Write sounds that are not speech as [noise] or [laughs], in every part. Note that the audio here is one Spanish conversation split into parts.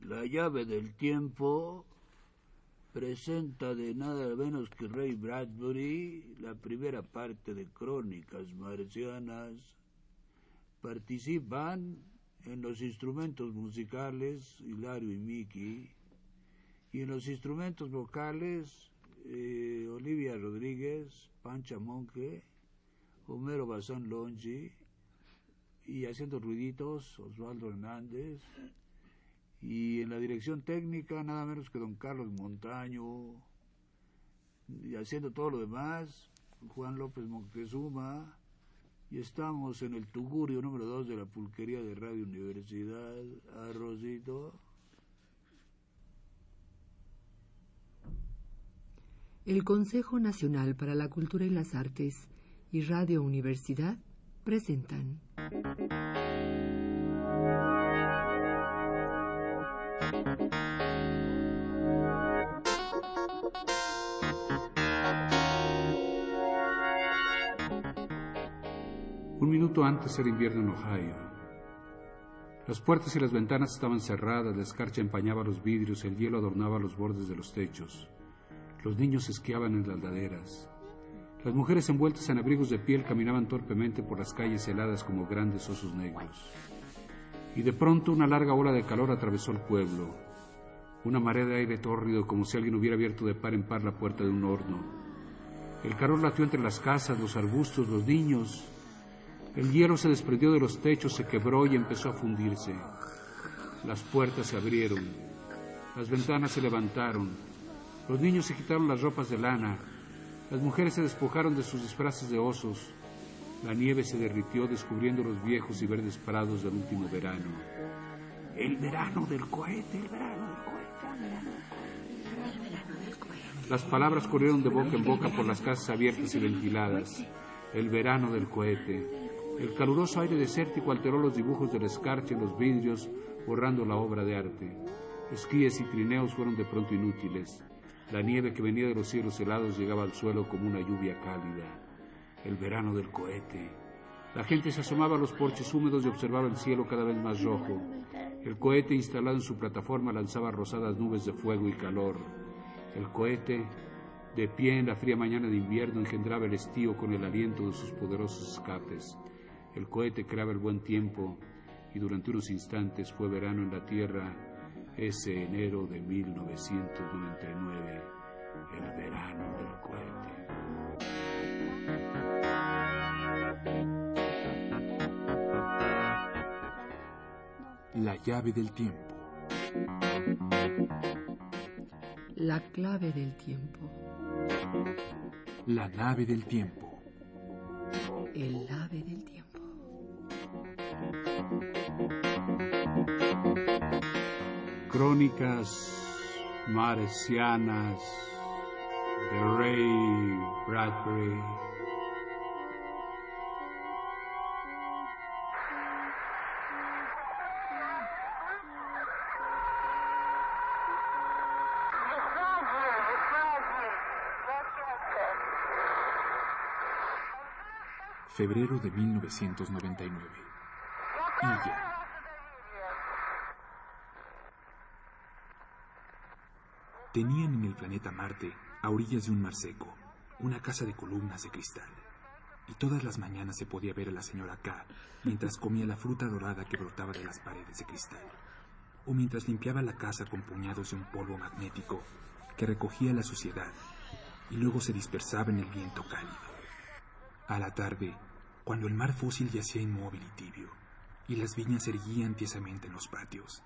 La llave del tiempo presenta de nada menos que Ray Bradbury la primera parte de Crónicas Marcianas. Participan en los instrumentos musicales Hilario y Miki y en los instrumentos vocales eh, Olivia Rodríguez, Pancha Monge, Homero Bazán Longi y haciendo ruiditos Osvaldo Hernández. Y en la dirección técnica nada menos que don Carlos Montaño. Y haciendo todo lo demás Juan López Montezuma y estamos en el Tugurio número 2 de la pulquería de Radio Universidad. Arrocito. El Consejo Nacional para la Cultura y las Artes y Radio Universidad presentan Un minuto antes era invierno en Ohio. Las puertas y las ventanas estaban cerradas, la escarcha empañaba los vidrios, el hielo adornaba los bordes de los techos. Los niños esquiaban en las laderas. Las mujeres envueltas en abrigos de piel caminaban torpemente por las calles heladas como grandes osos negros. Y de pronto una larga ola de calor atravesó el pueblo. Una marea de aire tórrido como si alguien hubiera abierto de par en par la puerta de un horno. El calor latió entre las casas, los arbustos, los niños. El hielo se desprendió de los techos, se quebró y empezó a fundirse. Las puertas se abrieron. Las ventanas se levantaron. Los niños se quitaron las ropas de lana. Las mujeres se despojaron de sus disfraces de osos. La nieve se derritió descubriendo los viejos y verdes prados del último verano. El verano del cohete, el verano del cohete, el verano del cohete. Las palabras corrieron de boca en boca por las casas abiertas y ventiladas. El verano del cohete. El caluroso aire desértico alteró los dibujos de la escarcha en los vidrios, borrando la obra de arte. Esquíes y trineos fueron de pronto inútiles. La nieve que venía de los cielos helados llegaba al suelo como una lluvia cálida. El verano del cohete. La gente se asomaba a los porches húmedos y observaba el cielo cada vez más rojo. El cohete instalado en su plataforma lanzaba rosadas nubes de fuego y calor. El cohete, de pie en la fría mañana de invierno, engendraba el estío con el aliento de sus poderosos escapes. El cohete creaba el buen tiempo y durante unos instantes fue verano en la Tierra ese enero de 1999, el verano del cohete. La llave del tiempo. La clave del tiempo. La nave del tiempo. El ave del tiempo. Crónicas marcianas de Ray Bradbury. Febrero de 1999. Illa. Tenían en el planeta Marte, a orillas de un mar seco, una casa de columnas de cristal. Y todas las mañanas se podía ver a la señora K mientras comía la fruta dorada que brotaba de las paredes de cristal, o mientras limpiaba la casa con puñados de un polvo magnético que recogía la suciedad y luego se dispersaba en el viento cálido. A la tarde, cuando el mar fósil yacía inmóvil y tibio, y las viñas erguían tiesamente en los patios,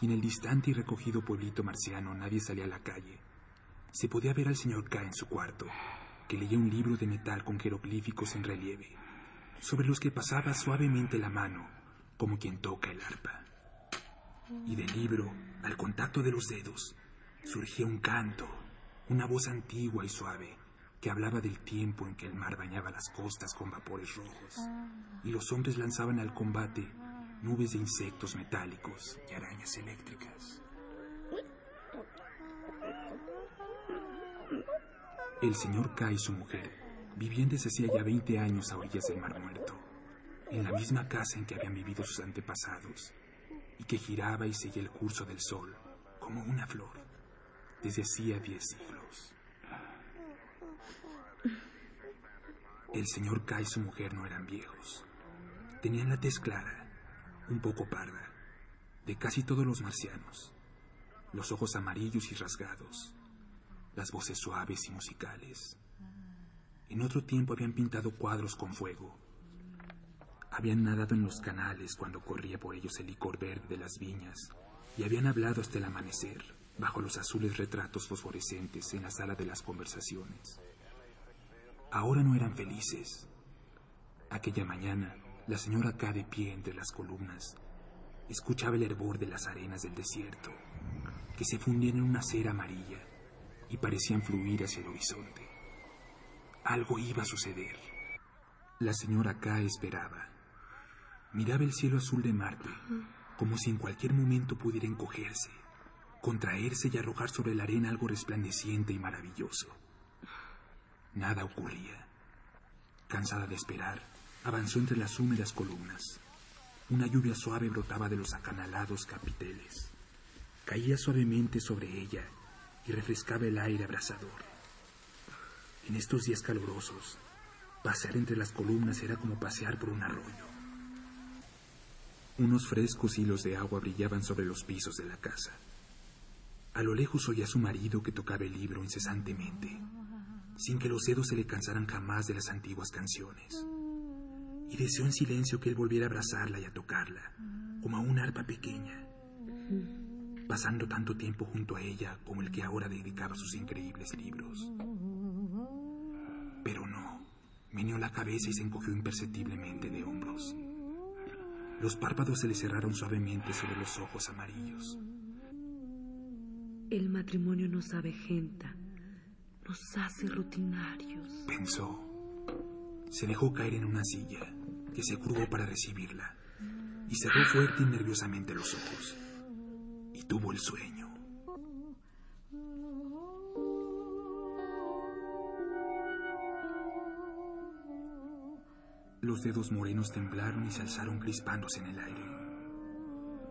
y en el distante y recogido pueblito marciano nadie salía a la calle, se podía ver al señor K en su cuarto, que leía un libro de metal con jeroglíficos en relieve, sobre los que pasaba suavemente la mano, como quien toca el arpa. Y del libro, al contacto de los dedos, surgía un canto, una voz antigua y suave, que hablaba del tiempo en que el mar bañaba las costas con vapores rojos, y los hombres lanzaban al combate nubes de insectos metálicos y arañas eléctricas. El señor K y su mujer vivían desde hacía ya 20 años a orillas del Mar Muerto, en la misma casa en que habían vivido sus antepasados, y que giraba y seguía el curso del sol como una flor desde hacía diez siglos. El señor K y su mujer no eran viejos. Tenían la tez clara, un poco parda, de casi todos los marcianos, los ojos amarillos y rasgados, las voces suaves y musicales. En otro tiempo habían pintado cuadros con fuego. Habían nadado en los canales cuando corría por ellos el licor verde de las viñas y habían hablado hasta el amanecer bajo los azules retratos fosforescentes en la sala de las conversaciones. Ahora no eran felices. Aquella mañana, la señora K de pie entre las columnas escuchaba el hervor de las arenas del desierto, que se fundían en una cera amarilla y parecían fluir hacia el horizonte. Algo iba a suceder. La señora K esperaba. Miraba el cielo azul de Marte, como si en cualquier momento pudiera encogerse, contraerse y arrojar sobre la arena algo resplandeciente y maravilloso. Nada ocurría. Cansada de esperar, avanzó entre las húmedas columnas. Una lluvia suave brotaba de los acanalados capiteles. Caía suavemente sobre ella y refrescaba el aire abrasador. En estos días calurosos, pasear entre las columnas era como pasear por un arroyo. Unos frescos hilos de agua brillaban sobre los pisos de la casa. A lo lejos oía a su marido que tocaba el libro incesantemente sin que los dedos se le cansaran jamás de las antiguas canciones. Y deseó en silencio que él volviera a abrazarla y a tocarla, como a una arpa pequeña, pasando tanto tiempo junto a ella como el que ahora dedicaba sus increíbles libros. Pero no, meneó la cabeza y se encogió imperceptiblemente de hombros. Los párpados se le cerraron suavemente sobre los ojos amarillos. El matrimonio no sabe genta nos hace rutinarios. Pensó. Se dejó caer en una silla, que se curvó para recibirla, y cerró fuerte y nerviosamente los ojos. Y tuvo el sueño. Los dedos morenos temblaron y se alzaron crispándose en el aire.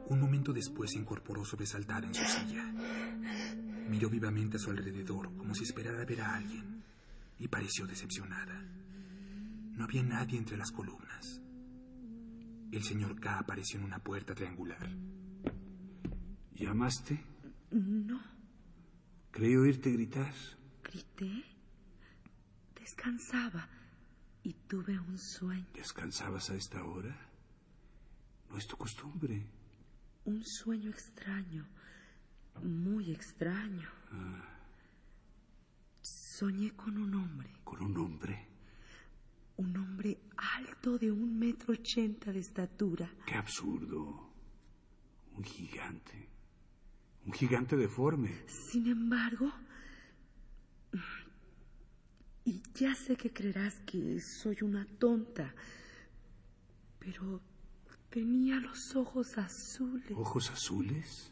Un momento después se incorporó sobresaltada en su silla. Miró vivamente a su alrededor como si esperara ver a alguien y pareció decepcionada. No había nadie entre las columnas. El señor K apareció en una puerta triangular. ¿Llamaste? No. Creí oírte gritar. Grité. Descansaba y tuve un sueño. ¿Descansabas a esta hora? No es tu costumbre. Un sueño extraño muy extraño. Soñé con un hombre. ¿Con un hombre? Un hombre alto de un metro ochenta de estatura. ¡Qué absurdo! Un gigante. Un gigante deforme. Sin embargo, y ya sé que creerás que soy una tonta, pero tenía los ojos azules. ¿Ojos azules?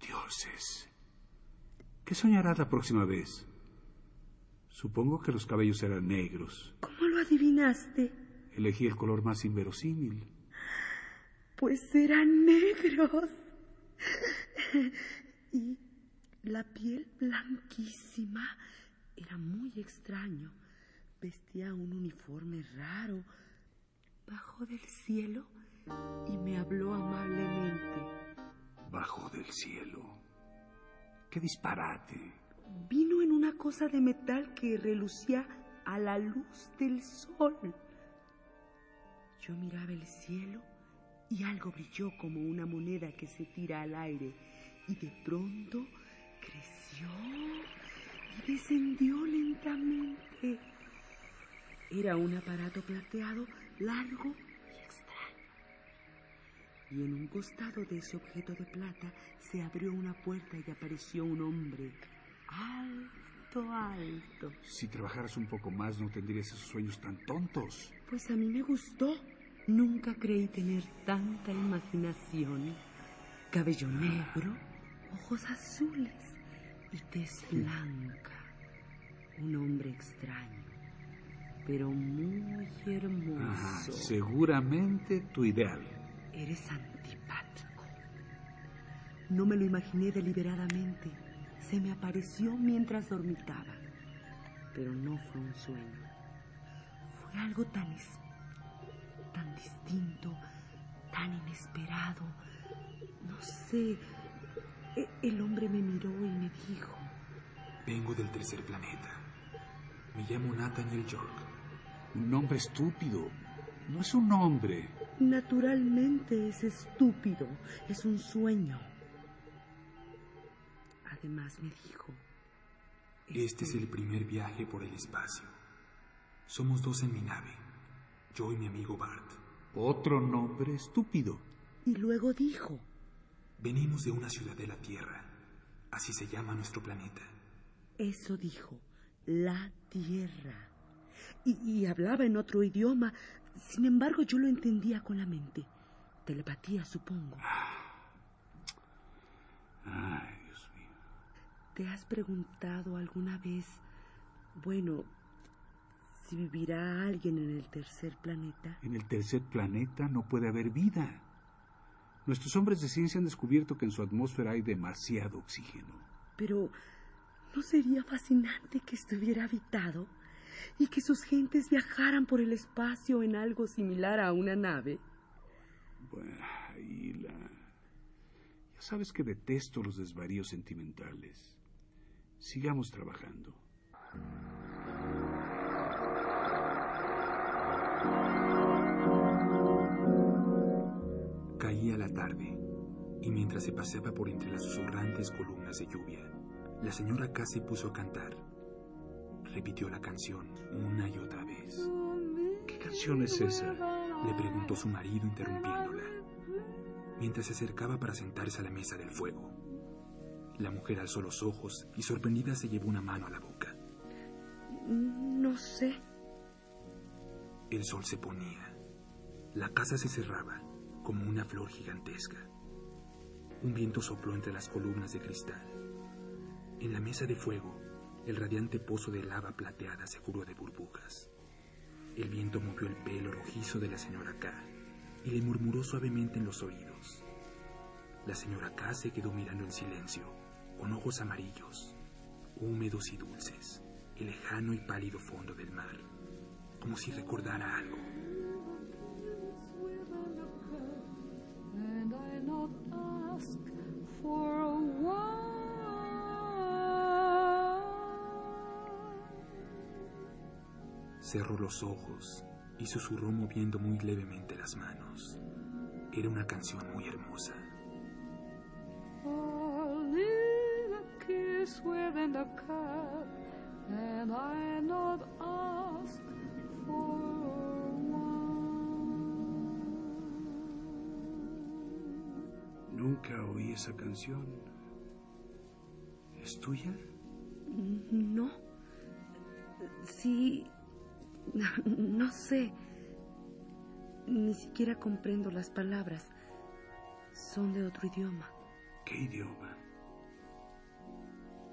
Dioses. ¿Qué soñarás la próxima vez? Supongo que los cabellos eran negros. ¿Cómo lo adivinaste? Elegí el color más inverosímil. Pues eran negros. y la piel blanquísima era muy extraño. Vestía un uniforme raro. Bajó del cielo y me habló amablemente bajo del cielo. ¡Qué disparate! Vino en una cosa de metal que relucía a la luz del sol. Yo miraba el cielo y algo brilló como una moneda que se tira al aire y de pronto creció y descendió lentamente. Era un aparato plateado largo y en un costado de ese objeto de plata se abrió una puerta y apareció un hombre alto, alto. Si trabajaras un poco más no tendrías esos sueños tan tontos. Pues a mí me gustó. Nunca creí tener tanta imaginación. Cabello negro, ojos azules y tez blanca. Un hombre extraño, pero muy hermoso. seguramente tu ideal. Eres antipático. No me lo imaginé deliberadamente. Se me apareció mientras dormitaba. Pero no fue un sueño. Fue algo tan, tan distinto, tan inesperado. No sé. E, el hombre me miró y me dijo. Vengo del tercer planeta. Me llamo Nathaniel York. Un nombre estúpido. No es un nombre. Naturalmente es estúpido. Es un sueño. Además me dijo. Este es el primer viaje por el espacio. Somos dos en mi nave. Yo y mi amigo Bart. Otro nombre estúpido. Y luego dijo. Venimos de una ciudad de la Tierra. Así se llama nuestro planeta. Eso dijo. La Tierra. Y, y, hablaba en otro idioma. Sin embargo, yo lo entendía con la mente. Telepatía, supongo. Ay, Dios mío. ¿Te has preguntado alguna vez, bueno, si vivirá alguien en el tercer planeta? En el tercer planeta no puede haber vida. Nuestros hombres de ciencia han descubierto que en su atmósfera hay demasiado oxígeno. Pero, ¿no sería fascinante que estuviera habitado? y que sus gentes viajaran por el espacio en algo similar a una nave? Bueno, Hila, ya sabes que detesto los desvaríos sentimentales. Sigamos trabajando. Caía la tarde, y mientras se paseaba por entre las susurrantes columnas de lluvia, la señora K se puso a cantar repitió la canción una y otra vez. ¿Qué canción es esa? Le preguntó su marido interrumpiéndola, mientras se acercaba para sentarse a la mesa del fuego. La mujer alzó los ojos y sorprendida se llevó una mano a la boca. No sé. El sol se ponía. La casa se cerraba como una flor gigantesca. Un viento sopló entre las columnas de cristal. En la mesa de fuego el radiante pozo de lava plateada se cubrió de burbujas. El viento movió el pelo rojizo de la señora K y le murmuró suavemente en los oídos. La señora K se quedó mirando en silencio, con ojos amarillos, húmedos y dulces, el lejano y pálido fondo del mar, como si recordara algo. Cerró los ojos y susurró moviendo muy levemente las manos. Era una canción muy hermosa. Nunca oí esa canción. ¿Es tuya? No. Sí, no sé. Ni siquiera comprendo las palabras. Son de otro idioma. ¿Qué idioma?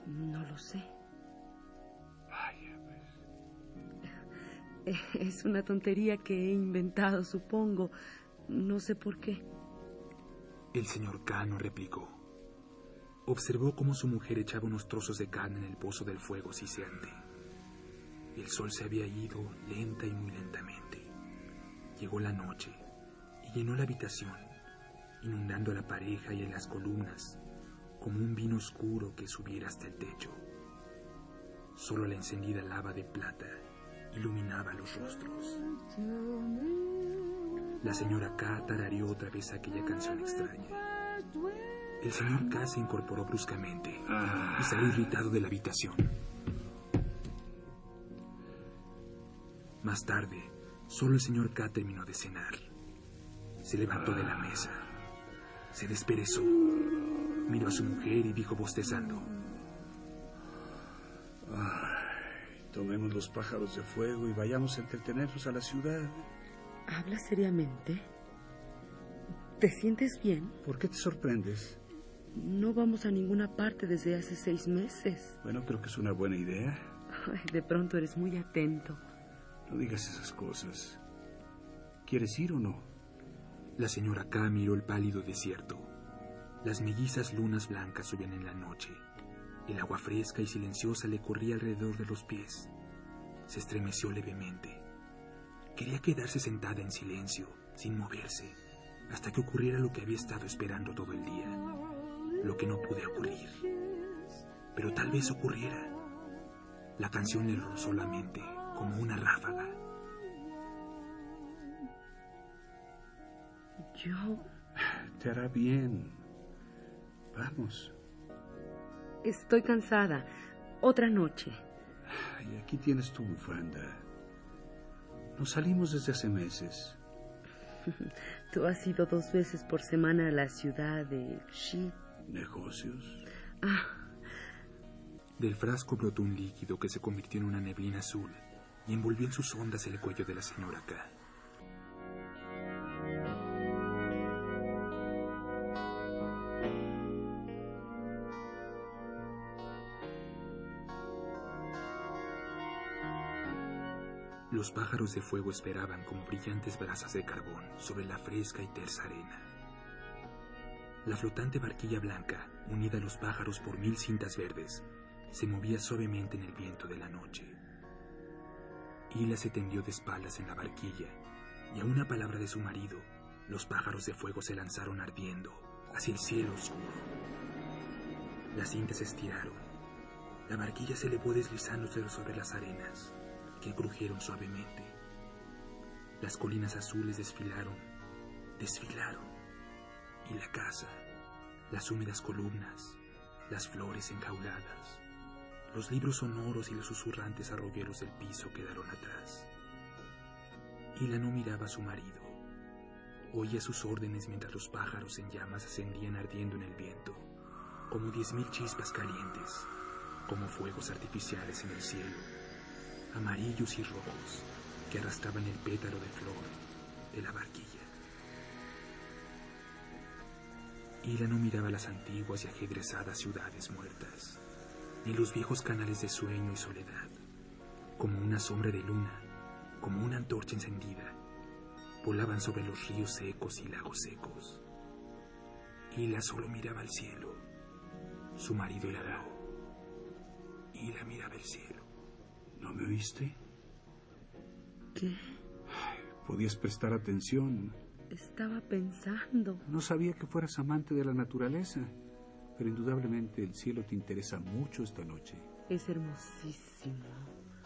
No lo sé. Vaya, pues. [laughs] Es una tontería que he inventado, supongo. No sé por qué. El señor Cano replicó. Observó cómo su mujer echaba unos trozos de carne en el pozo del fuego siseante. El sol se había ido lenta y muy lentamente. Llegó la noche y llenó la habitación, inundando a la pareja y a las columnas como un vino oscuro que subiera hasta el techo. Solo la encendida lava de plata iluminaba los rostros. La señora K tarareó otra vez aquella canción extraña. El señor K se incorporó bruscamente y salió irritado de la habitación. Más tarde, solo el señor K terminó de cenar. Se levantó de la mesa. Se desperezó. Miró a su mujer y dijo bostezando. Ay, tomemos los pájaros de fuego y vayamos a entretenernos a la ciudad. ¿Habla seriamente? ¿Te sientes bien? ¿Por qué te sorprendes? No vamos a ninguna parte desde hace seis meses. Bueno, creo que es una buena idea. Ay, de pronto eres muy atento. No digas esas cosas. ¿Quieres ir o no? La señora K miró el pálido desierto. Las mellizas lunas blancas subían en la noche. El agua fresca y silenciosa le corría alrededor de los pies. Se estremeció levemente. Quería quedarse sentada en silencio, sin moverse, hasta que ocurriera lo que había estado esperando todo el día, lo que no pude ocurrir. Pero tal vez ocurriera. La canción le rozó la mente como una ráfaga. Yo Te hará bien. Vamos. estoy cansada. Otra noche. Ay, aquí tienes tu bufanda. Nos salimos desde hace meses. [laughs] Tú has ido dos veces por semana a la ciudad de Xi. ¿Negocios? Ah, Del frasco brotó un líquido que se convirtió en una neblina azul y envolvió en sus ondas el cuello de la señora K. Los pájaros de fuego esperaban como brillantes brasas de carbón sobre la fresca y tersa arena. La flotante barquilla blanca, unida a los pájaros por mil cintas verdes, se movía suavemente en el viento de la noche. Hila se tendió de espaldas en la barquilla, y a una palabra de su marido, los pájaros de fuego se lanzaron ardiendo hacia el cielo oscuro. Las cintas se estiraron. La barquilla se elevó deslizándose sobre las arenas, que crujieron suavemente. Las colinas azules desfilaron, desfilaron, y la casa, las húmedas columnas, las flores enjauladas, los libros sonoros y los susurrantes arroyeros del piso quedaron atrás. Hila no miraba a su marido. Oía sus órdenes mientras los pájaros en llamas ascendían ardiendo en el viento, como diez mil chispas calientes, como fuegos artificiales en el cielo, amarillos y rojos, que arrastraban el pétalo de flor de la barquilla. Hila no miraba las antiguas y ajedrezadas ciudades muertas, ni los viejos canales de sueño y soledad, como una sombra de luna, como una antorcha encendida, volaban sobre los ríos secos y lagos secos. Hila solo miraba al cielo. Su marido la habló. Hila miraba el cielo. ¿No me oíste? ¿qué? Podías prestar atención. Estaba pensando. No sabía que fueras amante de la naturaleza, pero indudablemente el cielo te interesa mucho esta noche. Es hermosísimo.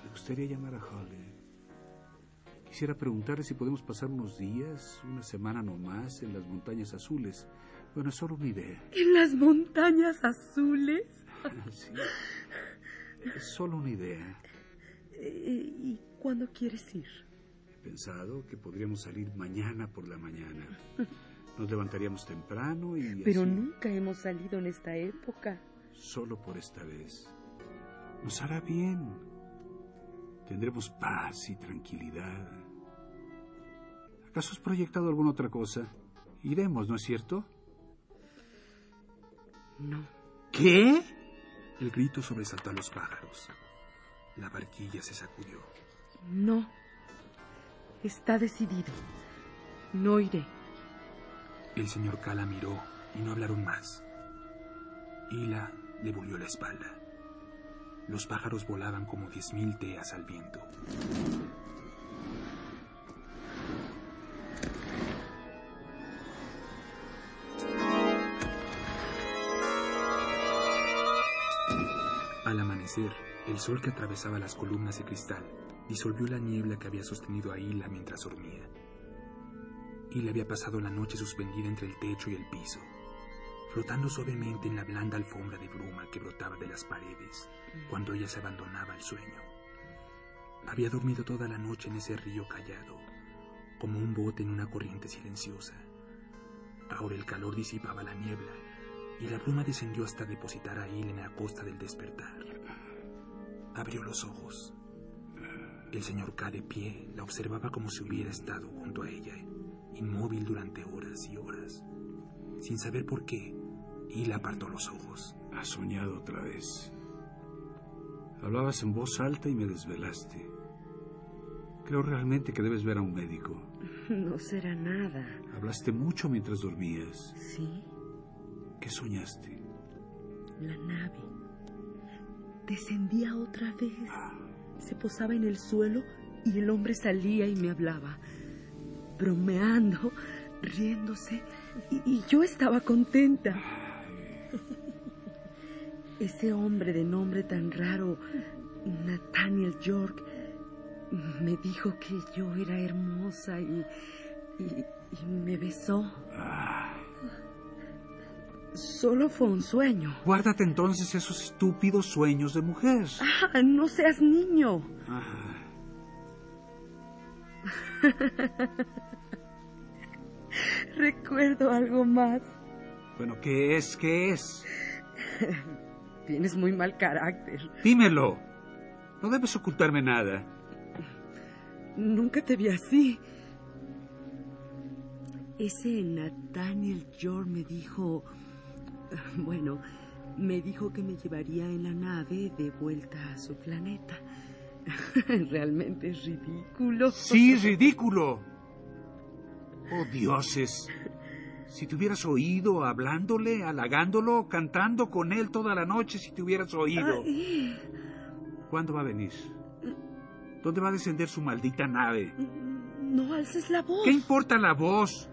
Me gustaría llamar a Holly. Quisiera preguntarle si podemos pasar unos días, una semana no más, en las montañas azules. Bueno, es solo una idea. En las montañas azules. [laughs] Sí. Es solo una idea. ¿Y cuándo quieres ir? He pensado que podríamos salir mañana por la mañana. [laughs] Nos levantaríamos temprano y Pero así, nunca hemos salido en esta época. solo por esta vez. Nos hará bien. Tendremos paz y tranquilidad. ¿Acaso has proyectado alguna otra cosa? Iremos, ¿no es cierto? No. ¿Qué? El grito sobresaltó a los pájaros. La barquilla se sacudió. No. Está decidido. No iré. El señor Kala miró y no hablaron más. Hila le volvió la espalda. Los pájaros volaban como diez mil teas al viento. Al amanecer, el sol que atravesaba las columnas de cristal disolvió la niebla que había sostenido a Hila mientras dormía. Hila había pasado la noche suspendida entre el techo y el piso, flotando suavemente en la blanda alfombra de bruma que brotaba de las paredes cuando ella se abandonaba al sueño. Había dormido toda la noche en ese río callado, como un bote en una corriente silenciosa. Ahora el calor disipaba la niebla y la bruma descendió hasta depositar a Hila en la costa del despertar. Abrió los ojos. El señor K de pie la observaba como si hubiera estado junto a ella, inmóvil durante horas y horas. Sin saber por qué, Hila apartó los ojos. Has soñado otra vez. Hablabas en voz alta y me desvelaste. Creo realmente que debes ver a un médico. [laughs] No será nada. Hablaste mucho mientras dormías. ¿Sí? ¿Qué soñaste? La nave descendía otra vez. Se posaba en el suelo y el hombre salía y me hablaba, bromeando, riéndose, y, yo estaba contenta. [laughs] Ese hombre de nombre tan raro, Nathaniel York, me dijo que yo era hermosa y, y- y me besó. Solo fue un sueño. Guárdate entonces esos estúpidos sueños de mujer. Ah, no seas niño. Ah, [laughs] Recuerdo algo más. bueno, ¿qué es? ¿Qué es? Tienes muy mal carácter. Dímelo. No debes ocultarme nada. Nunca te vi así. Ese Nathaniel York me dijo... [laughs] Bueno, me dijo que me llevaría en la nave de vuelta a su planeta. [laughs] Realmente es ridículo. Sí, ridículo. Oh, dioses. Si te hubieras oído hablándole, halagándolo, cantando con él toda la noche, si te hubieras oído. Ay, ¿Cuándo va a venir? ¿Dónde va a descender su maldita nave? no alces la voz. ¿Qué importa la voz?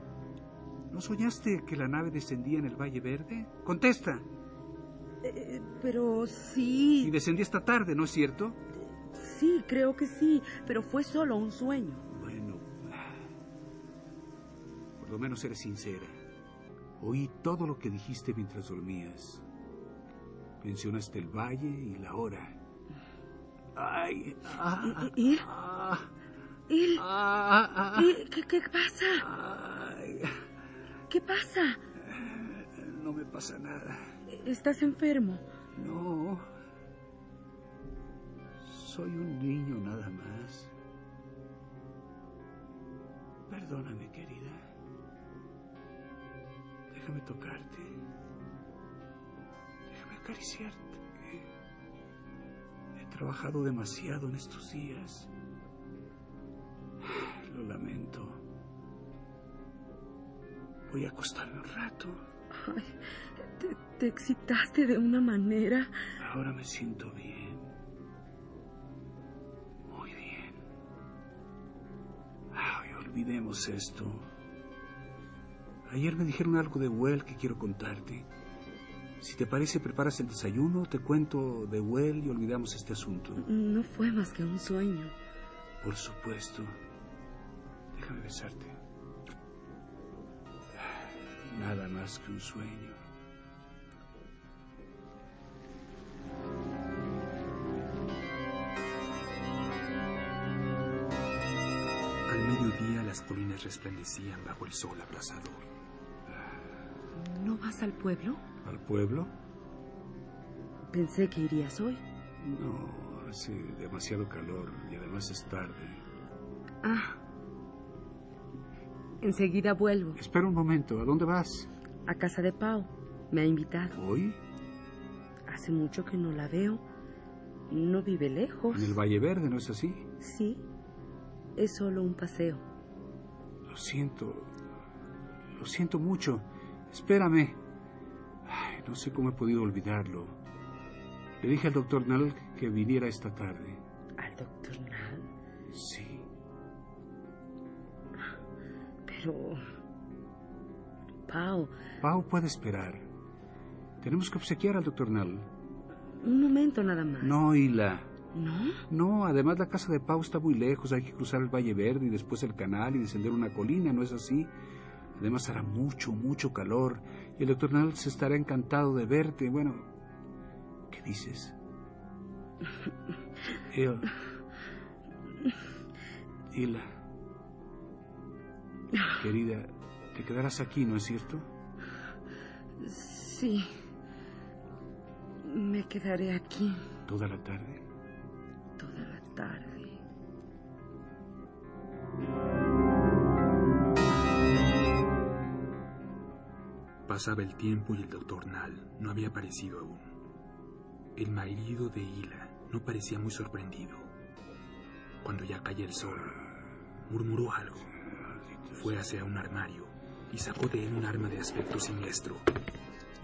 ¿No soñaste que la nave descendía en el Valle Verde? Contesta. Eh, pero Y sí, descendí esta tarde, ¿no es cierto? sí, creo que sí, pero fue solo un sueño. Bueno, por lo menos eres sincera. Oí todo lo que dijiste mientras dormías. Mencionaste el valle y la hora. Ay, ah, ¿Y- y- ah, ah, ah, ¿qué, ¿qué pasa? ¿Qué pasa? no me pasa nada. ¿Estás enfermo? No. Soy un niño nada más. Perdóname, querida. Déjame tocarte. Déjame acariciarte. He trabajado demasiado en estos días. Lo lamento. Voy a acostarme un rato. Ay, te, te excitaste de una manera. Ahora me siento bien. Muy bien. Ay, olvidemos esto. Ayer me dijeron algo de Well que quiero contarte. Si te parece, preparas el desayuno, te cuento de Well y olvidamos este asunto. No fue más que un sueño. Por supuesto. Déjame besarte. Nada más que un sueño. Al mediodía las colinas resplandecían bajo el sol abrasador. ¿No vas al pueblo? ¿Al pueblo? Pensé que irías hoy. No, hace demasiado calor y además es tarde. Ah. Enseguida vuelvo. Espera un momento, ¿a dónde vas? A casa de Pau. Me ha invitado. ¿Hoy? Hace mucho que no la veo. No vive lejos. En el Valle Verde, ¿no es así? Sí. Es solo un paseo. Lo siento. Lo siento mucho. Espérame. Ay, no sé cómo he podido olvidarlo. Le dije al doctor Nall que viniera esta tarde. ¿Al doctor Nal? Sí. Pero... Pau, Pau puede esperar. Tenemos que obsequiar al doctor Nall. un momento nada más. No, Hila. ¿No? No, además la casa de Pau está muy lejos. Hay que cruzar el Valle Verde y después el canal y descender una colina, ¿no es así? Además hará mucho, mucho calor. Y el doctor Nall se estará encantado de verte. Bueno, ¿qué dices? [laughs] Él. Hila. Querida, te quedarás aquí, ¿no es cierto? Sí. Me quedaré aquí Toda la tarde. toda la tarde. Pasaba el tiempo y el doctor Nall no había aparecido aún. El marido de Hila no parecía muy sorprendido. Cuando ya caía el sol, murmuró algo. Fue hacia un armario y sacó de él un arma de aspecto siniestro.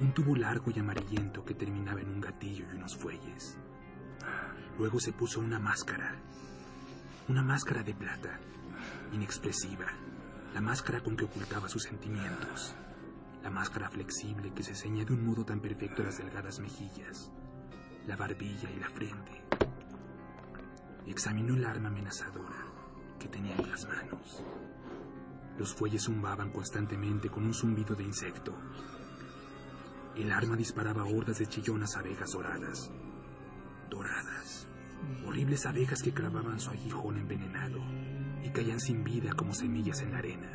un tubo largo y amarillento que terminaba en un gatillo y unos fuelles. Luego se puso una máscara, una máscara de plata, inexpresiva, la máscara con que ocultaba sus sentimientos, la máscara flexible que se ceñía de un modo tan perfecto las delgadas mejillas, la barbilla y la frente. Examinó el arma amenazadora que tenía en las manos. Los fuelles zumbaban constantemente con un zumbido de insecto. El arma disparaba hordas de chillonas abejas doradas. Doradas. Horribles abejas que clavaban su aguijón envenenado y caían sin vida como semillas en la arena.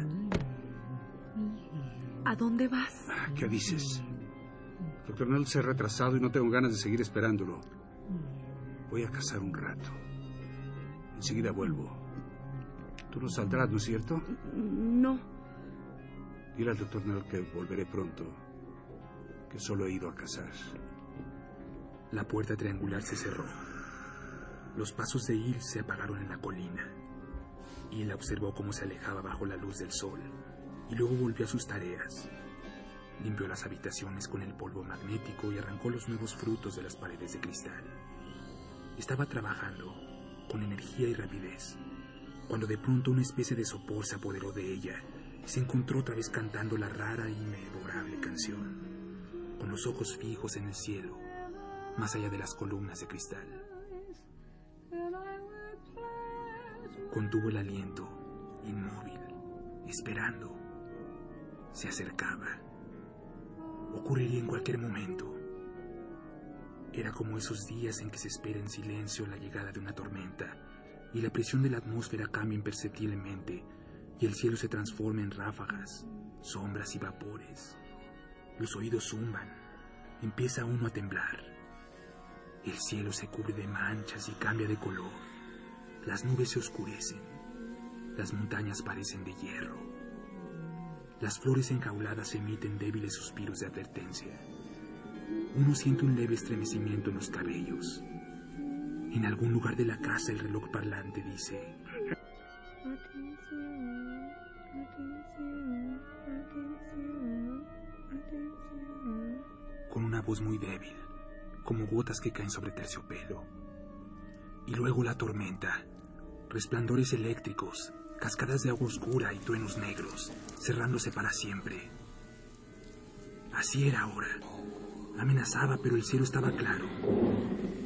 ¿A dónde vas? ¿Qué dices? Doctor Nell se ha retrasado y no tengo ganas de seguir esperándolo. Voy a cazar un rato. Enseguida vuelvo. Tú no saldrás, ¿no es cierto? No. Dile al doctor Nell que volveré pronto. Que solo he ido a cazar. La puerta triangular se cerró. Los pasos de Il se apagaron en la colina. Il observó cómo se alejaba bajo la luz del sol y luego volvió a sus tareas. Limpió las habitaciones con el polvo magnético y arrancó los nuevos frutos de las paredes de cristal. Estaba trabajando con energía y rapidez, cuando de pronto una especie de sopor se apoderó de ella y se encontró otra vez cantando la rara y memorable canción, con los ojos fijos en el cielo, más allá de las columnas de cristal. Contuvo el aliento, inmóvil, esperando. Se acercaba. Ocurriría en cualquier momento. Era como esos días en que se espera en silencio la llegada de una tormenta y la presión de la atmósfera cambia imperceptiblemente y el cielo se transforma en ráfagas, sombras y vapores. Los oídos zumban, empieza uno a temblar. El cielo se cubre de manchas y cambia de color. Las nubes se oscurecen, las montañas parecen de hierro. Las flores enjauladas emiten débiles suspiros de advertencia. Uno siente un leve estremecimiento en los cabellos. En algún lugar de la casa el reloj parlante dice... Con una voz muy débil, como gotas que caen sobre terciopelo. Y luego la tormenta, resplandores eléctricos, cascadas de agua oscura y truenos negros, cerrándose para siempre. Así era ahora. Amenazaba, pero el cielo estaba claro.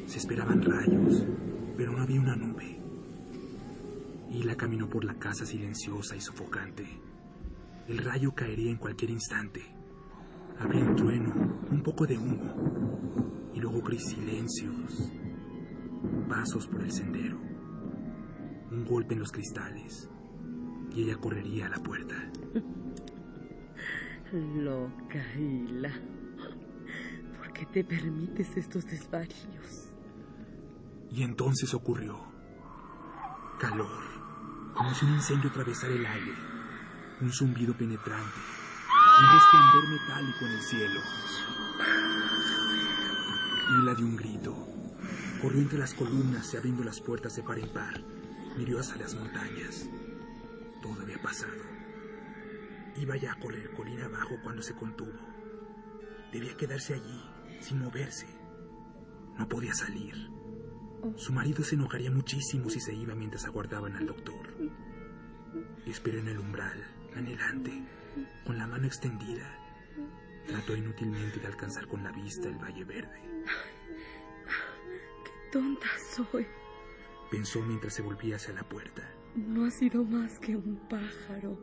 Se esperaban rayos, pero no había una nube. Hila caminó por la casa silenciosa y sofocante. El rayo caería en cualquier instante. Habría un trueno, un poco de humo, y luego gris silencios. Pasos por el sendero. Un golpe en los cristales. Y ella correría a la puerta. [laughs] Loca, Hila. ¿Por qué te permites estos desvaríos? Y entonces ocurrió. Calor, como si un incendio atravesara el aire. Un zumbido penetrante. Un resplandor metálico en el cielo. Hila dio un grito. Corrió entre las columnas y abriendo las puertas de par en par. Miró hacia las montañas. Todo había pasado. Iba ya a correr colina abajo cuando se contuvo. Debía quedarse allí, sin moverse. No podía salir. Su marido se enojaría muchísimo si se iba mientras aguardaban al doctor. Esperó en el umbral, anhelante, con la mano extendida. Trató inútilmente de alcanzar con la vista el valle verde. ¡Qué tonta soy! Pensó mientras se volvía hacia la puerta. No ha sido más que un pájaro,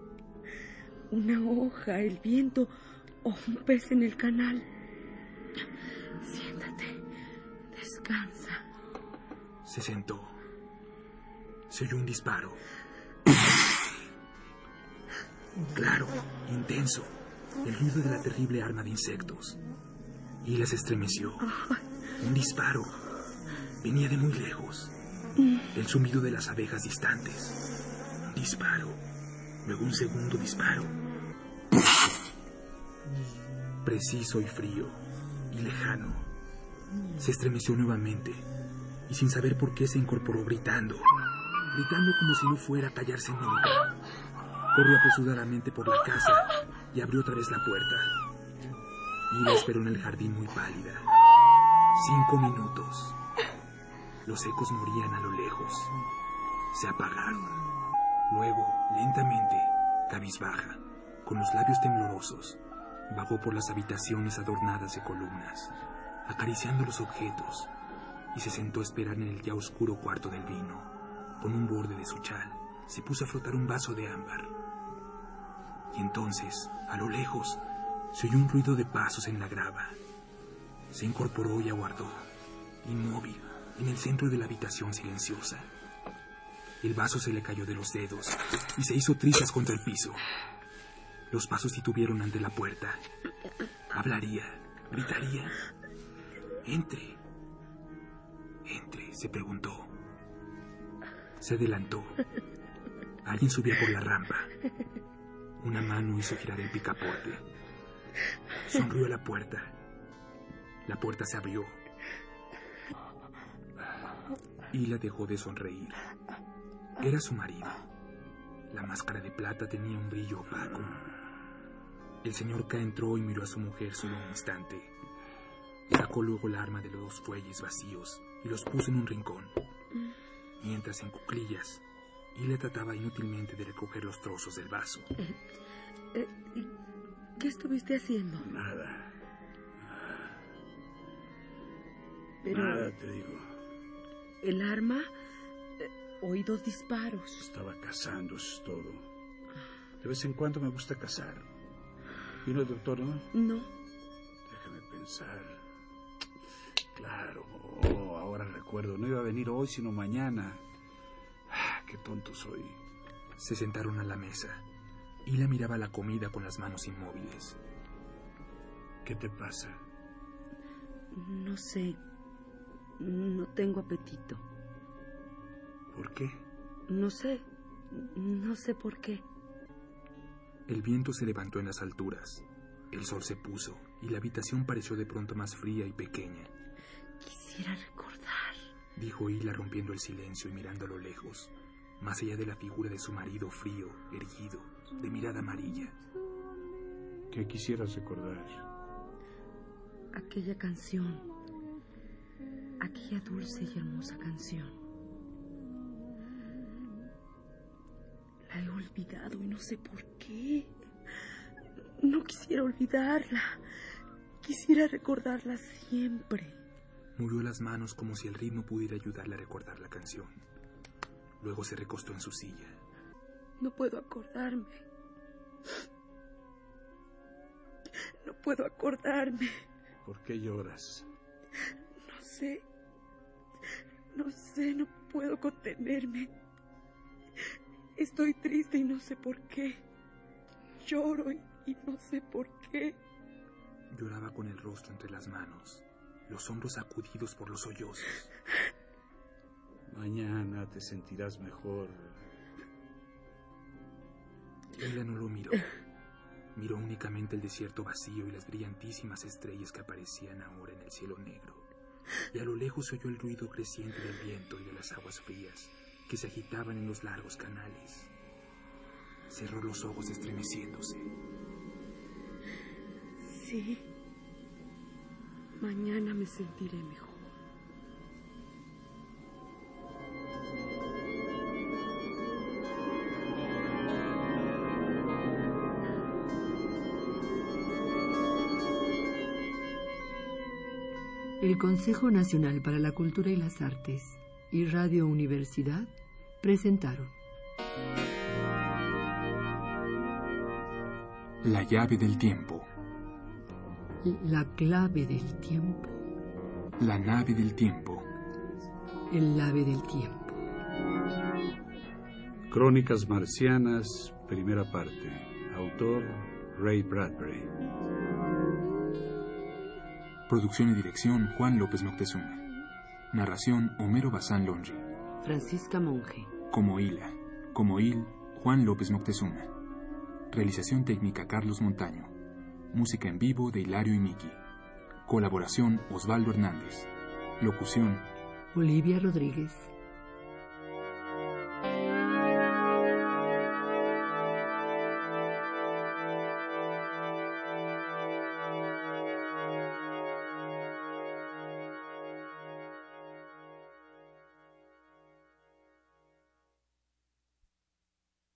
una hoja, el viento o un pez en el canal. Siéntate, descansa. Se sentó. Se oyó un disparo. Claro, intenso. El ruido de la terrible arma de insectos. Y las estremeció. Un disparo. Venía de muy lejos. El zumbido de las abejas distantes. Un disparo. Luego un segundo disparo. Preciso y frío. Y lejano. Se estremeció nuevamente. Y sin saber por qué se incorporó gritando. Gritando como si no fuera a callarse nunca. Corrió apresuradamente por la casa y abrió otra vez la puerta. Ila esperó en el jardín muy pálida. Cinco minutos. Los ecos morían a lo lejos. Se apagaron. Luego, lentamente, cabizbaja, con los labios temblorosos, vagó por las habitaciones adornadas de columnas, acariciando los objetos, y se sentó a esperar en el ya oscuro cuarto del vino. Con un borde de su chal, se puso a frotar un vaso de ámbar. Y entonces, a lo lejos, se oyó un ruido de pasos en la grava. Se incorporó y aguardó, inmóvil, en el centro de la habitación silenciosa. El vaso se le cayó de los dedos y se hizo trizas contra el piso. Los pasos titubieron ante la puerta. Hablaría, gritaría. Entre. Entre, se preguntó. Se adelantó. Alguien subía por la rampa. Una mano hizo girar el picaporte. Sonrió a la puerta. La puerta se abrió. Y la dejó de sonreír. Era su marido. La máscara de plata tenía un brillo opaco. El señor K entró y miró a su mujer solo un instante. Sacó luego el arma de los dos fuelles vacíos y los puso en un rincón. Mientras en cuclillas, y le trataba inútilmente de recoger los trozos del vaso. Eh, ¿Qué estuviste haciendo? Nada. Pero Nada, te digo. el arma, eh, oí dos disparos. Estaba cazando, eso es todo. De vez en cuando me gusta cazar. ¿Vino el doctor, no? No, Déjame pensar. Claro, oh, ahora recuerdo. No iba a venir hoy, sino mañana. Ah, qué tonto soy. Se sentaron a la mesa. Y la miraba la comida con las manos inmóviles. ¿Qué te pasa? no sé. No tengo apetito. ¿Por qué? No sé. No sé por qué. El viento se levantó en las alturas. El sol se puso y la habitación pareció de pronto más fría y pequeña, Quisiera recordar. dijo Hila rompiendo el silencio y mirando a lo lejos, más allá de la figura de su marido frío, erguido, de mirada amarilla. ¿Qué quisieras recordar? Aquella canción. Aquella dulce y hermosa canción. La he olvidado y no sé por qué. No quisiera olvidarla. Quisiera recordarla siempre. Movió las manos como si el ritmo pudiera ayudarle a recordar la canción. Luego se recostó en su silla. No puedo acordarme. No puedo acordarme. ¿Por qué lloras? No sé. No sé, no puedo contenerme. Estoy triste y no sé por qué. Lloro y, y no sé por qué. Lloraba con el rostro entre las manos, los hombros sacudidos por los sollozos. Mañana te sentirás mejor. Ella no lo miró. Miró únicamente el desierto vacío y las brillantísimas estrellas que aparecían ahora en el cielo negro. Y a lo lejos se oyó el ruido creciente del viento y de las aguas frías que se agitaban en los largos canales. Cerró los ojos estremeciéndose. Sí. Mañana me sentiré mejor. El Consejo Nacional para la Cultura y las Artes y Radio Universidad presentaron La llave del tiempo. La clave del tiempo, La nave del tiempo. el ave del tiempo. Crónicas Marcianas, primera parte. Autor Ray Bradbury. Producción y dirección Juan López Moctezuma. Narración Homero Bazán Longi. Francisca Monge. Como Hila. Como Il, Juan López Moctezuma. Realización técnica Carlos Montaño. Música en vivo de Hilario y Miki. Colaboración Osvaldo Hernández. Locución Olivia Rodríguez.